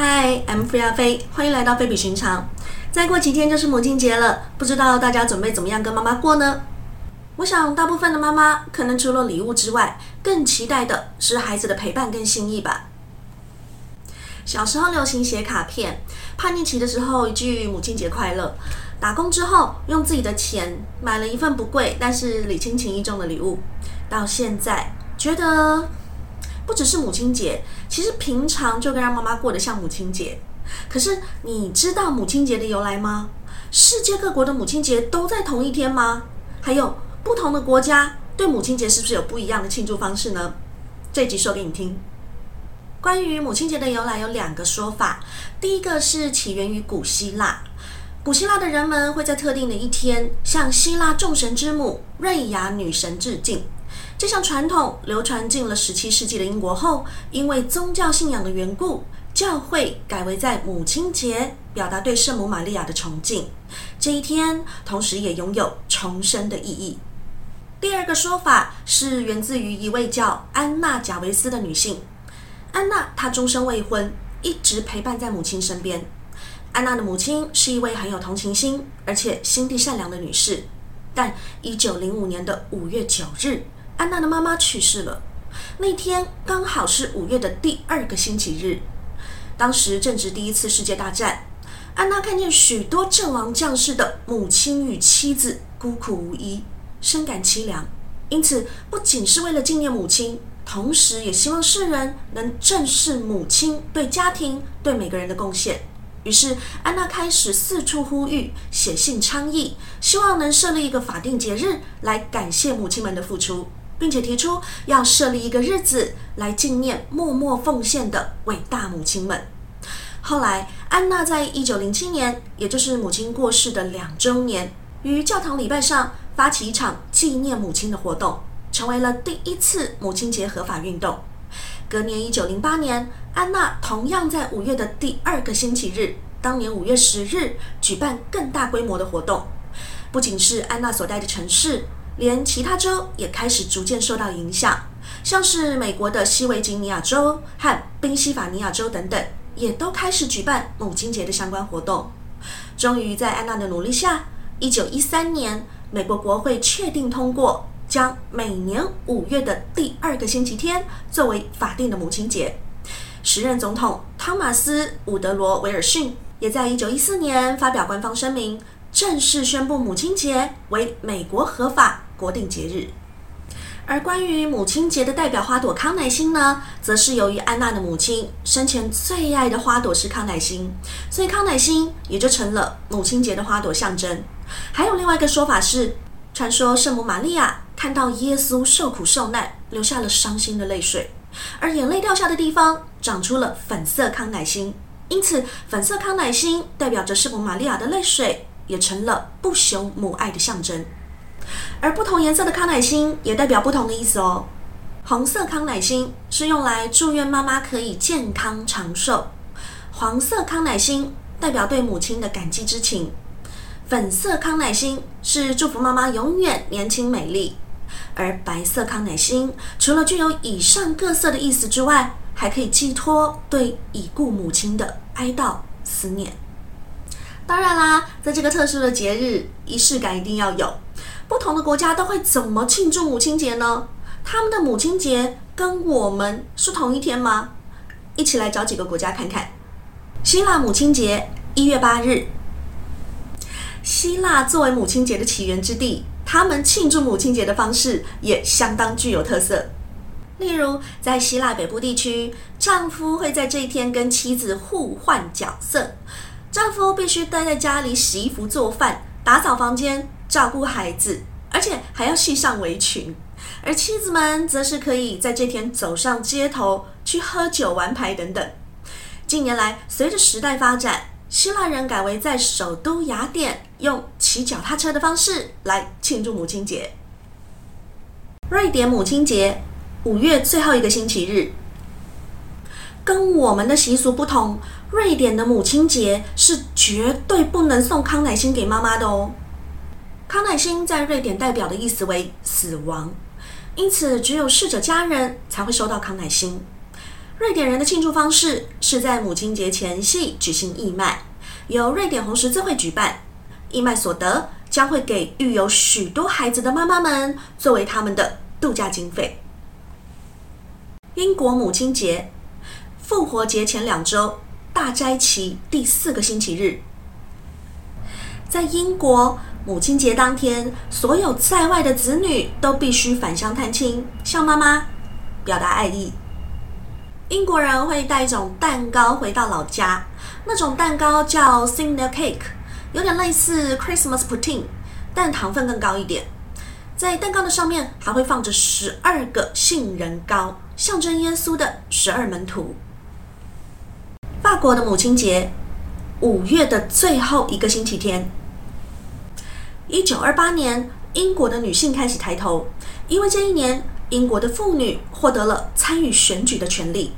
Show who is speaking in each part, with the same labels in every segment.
Speaker 1: Hi, I'm Freya 飞，欢迎来到非比寻常。再过几天就是母亲节了，不知道大家准备怎么样跟妈妈过呢？我想大部分的妈妈可能除了礼物之外，更期待的是孩子的陪伴跟心意吧。小时候流行写卡片，叛逆期的时候一句母亲节快乐，打工之后用自己的钱买了一份不贵但是礼轻情意重的礼物，到现在觉得。不只是母亲节，其实平常就该让妈妈过得像母亲节。可是你知道母亲节的由来吗？世界各国的母亲节都在同一天吗？还有不同的国家对母亲节是不是有不一样的庆祝方式呢？这集说给你听。关于母亲节的由来有两个说法，第一个是起源于古希腊，古希腊的人们会在特定的一天向希腊众神之母瑞亚女神致敬。这项传统流传进了十七世纪的英国后，因为宗教信仰的缘故，教会改为在母亲节表达对圣母玛利亚的崇敬。这一天，同时也拥有重生的意义。第二个说法是源自于一位叫安娜·贾维斯的女性。安娜她终身未婚，一直陪伴在母亲身边。安娜的母亲是一位很有同情心而且心地善良的女士。但一九零五年的五月九日。安娜的妈妈去世了，那天刚好是五月的第二个星期日。当时正值第一次世界大战，安娜看见许多阵亡将士的母亲与妻子孤苦无依，深感凄凉。因此，不仅是为了纪念母亲，同时也希望世人能正视母亲对家庭、对每个人的贡献。于是，安娜开始四处呼吁，写信倡议，希望能设立一个法定节日来感谢母亲们的付出。并且提出要设立一个日子来纪念默默奉献的伟大母亲们。后来，安娜在一九零七年，也就是母亲过世的两周年，于教堂礼拜上发起一场纪念母亲的活动，成为了第一次母亲节合法运动。隔年一九零八年，安娜同样在五月的第二个星期日，当年五月十日，举办更大规模的活动。不仅是安娜所在的城市。连其他州也开始逐渐受到影响，像是美国的西维吉尼亚州和宾夕法尼亚州等等，也都开始举办母亲节的相关活动。终于在安娜的努力下，一九一三年，美国国会确定通过，将每年五月的第二个星期天作为法定的母亲节。时任总统汤马斯·伍德罗·威尔逊也在一九一四年发表官方声明，正式宣布母亲节为美国合法。国定节日，而关于母亲节的代表花朵康乃馨呢，则是由于安娜的母亲生前最爱的花朵是康乃馨，所以康乃馨也就成了母亲节的花朵象征。还有另外一个说法是，传说圣母玛利亚看到耶稣受苦受难，流下了伤心的泪水，而眼泪掉下的地方长出了粉色康乃馨，因此粉色康乃馨代表着圣母玛利亚的泪水，也成了不朽母爱的象征。而不同颜色的康乃馨也代表不同的意思哦。红色康乃馨是用来祝愿妈妈可以健康长寿，黄色康乃馨代表对母亲的感激之情，粉色康乃馨是祝福妈妈永远年轻美丽，而白色康乃馨除了具有以上各色的意思之外，还可以寄托对已故母亲的哀悼思念。当然啦，在这个特殊的节日，仪式感一定要有。不同的国家都会怎么庆祝母亲节呢？他们的母亲节跟我们是同一天吗？一起来找几个国家看看。希腊母亲节一月八日。希腊作为母亲节的起源之地，他们庆祝母亲节的方式也相当具有特色。例如，在希腊北部地区，丈夫会在这一天跟妻子互换角色，丈夫必须待在家里洗衣服、做饭、打扫房间。照顾孩子，而且还要系上围裙，而妻子们则是可以在这天走上街头去喝酒、玩牌等等。近年来，随着时代发展，希腊人改为在首都雅典用骑脚踏车的方式来庆祝母亲节。瑞典母亲节五月最后一个星期日，跟我们的习俗不同，瑞典的母亲节是绝对不能送康乃馨给妈妈的哦。康乃馨在瑞典代表的意思为死亡，因此只有逝者家人才会收到康乃馨。瑞典人的庆祝方式是在母亲节前夕举行义卖，由瑞典红十字会举办。义卖所得将会给育有许多孩子的妈妈们作为他们的度假经费。英国母亲节，复活节前两周，大斋期第四个星期日，在英国母亲节当天，所有在外的子女都必须返乡探亲，向妈妈表达爱意。英国人会带一种蛋糕回到老家，那种蛋糕叫 Cinder Cake，有点类似 Christmas pudding，但糖分更高一点。在蛋糕的上面还会放着十二个杏仁糕，象征耶稣的十二门徒。法国的母亲节，五月的最后一个星期天。一九二八年，英国的女性开始抬头，因为这一年。英国的妇女获得了参与选举的权利，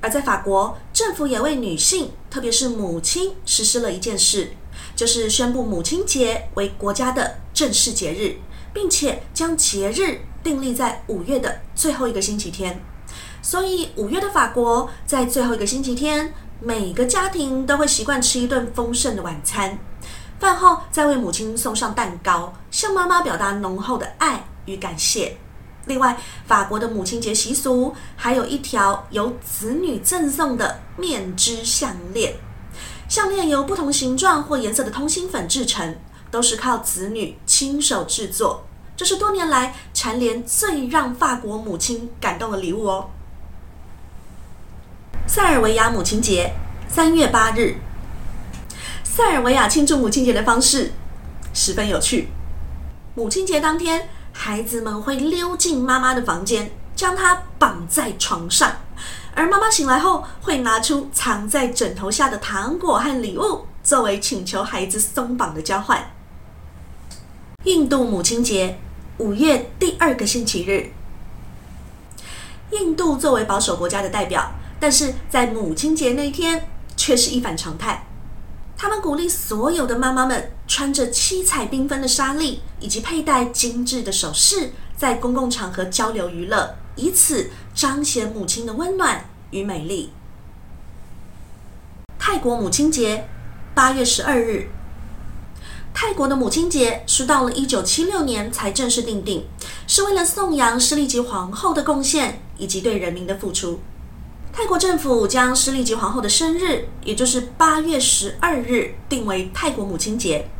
Speaker 1: 而在法国，政府也为女性，特别是母亲，实施了一件事，就是宣布母亲节为国家的正式节日，并且将节日订立在五月的最后一个星期天。所以，五月的法国在最后一个星期天，每个家庭都会习惯吃一顿丰盛的晚餐，饭后再为母亲送上蛋糕，向妈妈表达浓厚的爱与感谢。另外，法国的母亲节习俗还有一条由子女赠送的面织项链，项链由不同形状或颜色的通心粉制成，都是靠子女亲手制作。这是多年来蝉联最让法国母亲感动的礼物哦。塞尔维亚母亲节，三月八日。塞尔维亚庆祝母亲节的方式十分有趣。母亲节当天。孩子们会溜进妈妈的房间，将她绑在床上，而妈妈醒来后会拿出藏在枕头下的糖果和礼物，作为请求孩子松绑的交换。印度母亲节，五月第二个星期日。印度作为保守国家的代表，但是在母亲节那天却是一反常态。他们鼓励所有的妈妈们穿着七彩缤纷的纱丽，以及佩戴精致的首饰，在公共场合交流娱乐，以此彰显母亲的温暖与美丽。泰国母亲节，八月十二日。泰国的母亲节是到了一九七六年才正式定定，是为了颂扬施利吉皇后的贡献以及对人民的付出。泰国政府将施利吉皇后的生日，也就是八月十二日，定为泰国母亲节。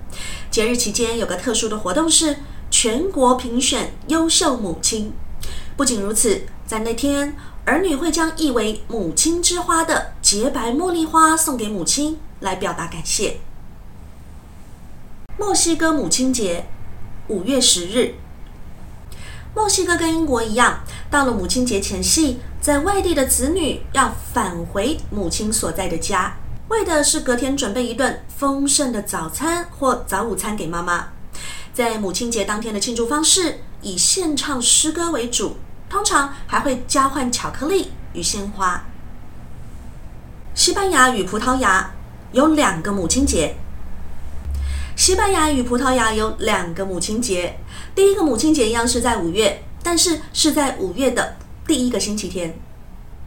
Speaker 1: 节日期间有个特殊的活动是全国评选优秀母亲。不仅如此，在那天，儿女会将意为母亲之花的洁白茉莉花送给母亲，来表达感谢。墨西哥母亲节，五月十日。墨西哥跟英国一样，到了母亲节前夕。在外地的子女要返回母亲所在的家，为的是隔天准备一顿丰盛的早餐或早午餐给妈妈。在母亲节当天的庆祝方式以献唱诗歌为主，通常还会交换巧克力与鲜花。西班牙与葡萄牙有两个母亲节。西班牙与葡萄牙有两个母亲节，第一个母亲节一样是在五月，但是是在五月的。第一个星期天，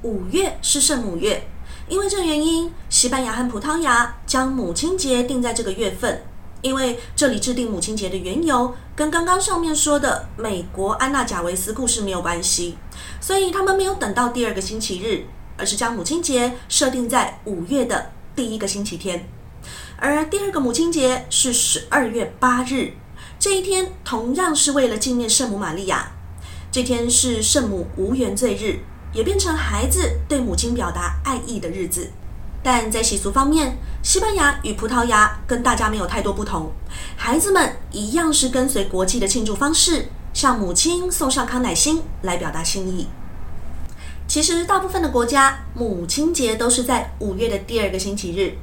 Speaker 1: 五月是圣母月，因为这原因，西班牙和葡萄牙将母亲节定在这个月份。因为这里制定母亲节的缘由跟刚刚上面说的美国安娜贾维斯故事没有关系，所以他们没有等到第二个星期日，而是将母亲节设定在五月的第一个星期天。而第二个母亲节是十二月八日，这一天同样是为了纪念圣母玛利亚。这天是圣母无原罪日，也变成孩子对母亲表达爱意的日子。但在习俗方面，西班牙与葡萄牙跟大家没有太多不同，孩子们一样是跟随国际的庆祝方式，向母亲送上康乃馨来表达心意。其实大部分的国家母亲节都是在五月的第二个星期日。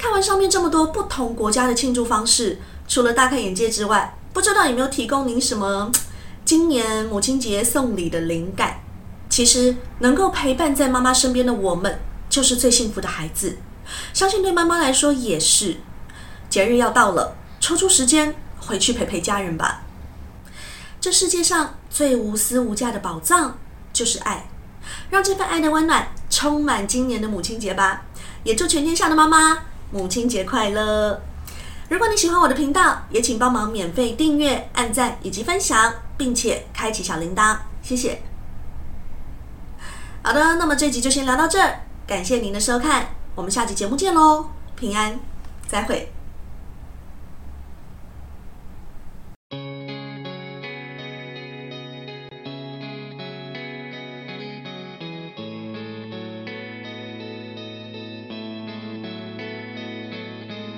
Speaker 1: 看完上面这么多不同国家的庆祝方式，除了大开眼界之外，不知道有没有提供您什么？今年母亲节送礼的灵感，其实能够陪伴在妈妈身边的我们，就是最幸福的孩子。相信对妈妈来说也是。节日要到了，抽出时间回去陪陪家人吧。这世界上最无私无价的宝藏就是爱，让这份爱的温暖充满今年的母亲节吧！也祝全天下的妈妈母亲节快乐！如果你喜欢我的频道，也请帮忙免费订阅、按赞以及分享，并且开启小铃铛，谢谢。好的，那么这集就先聊到这儿，感谢您的收看，我们下集节目见喽，平安，再会。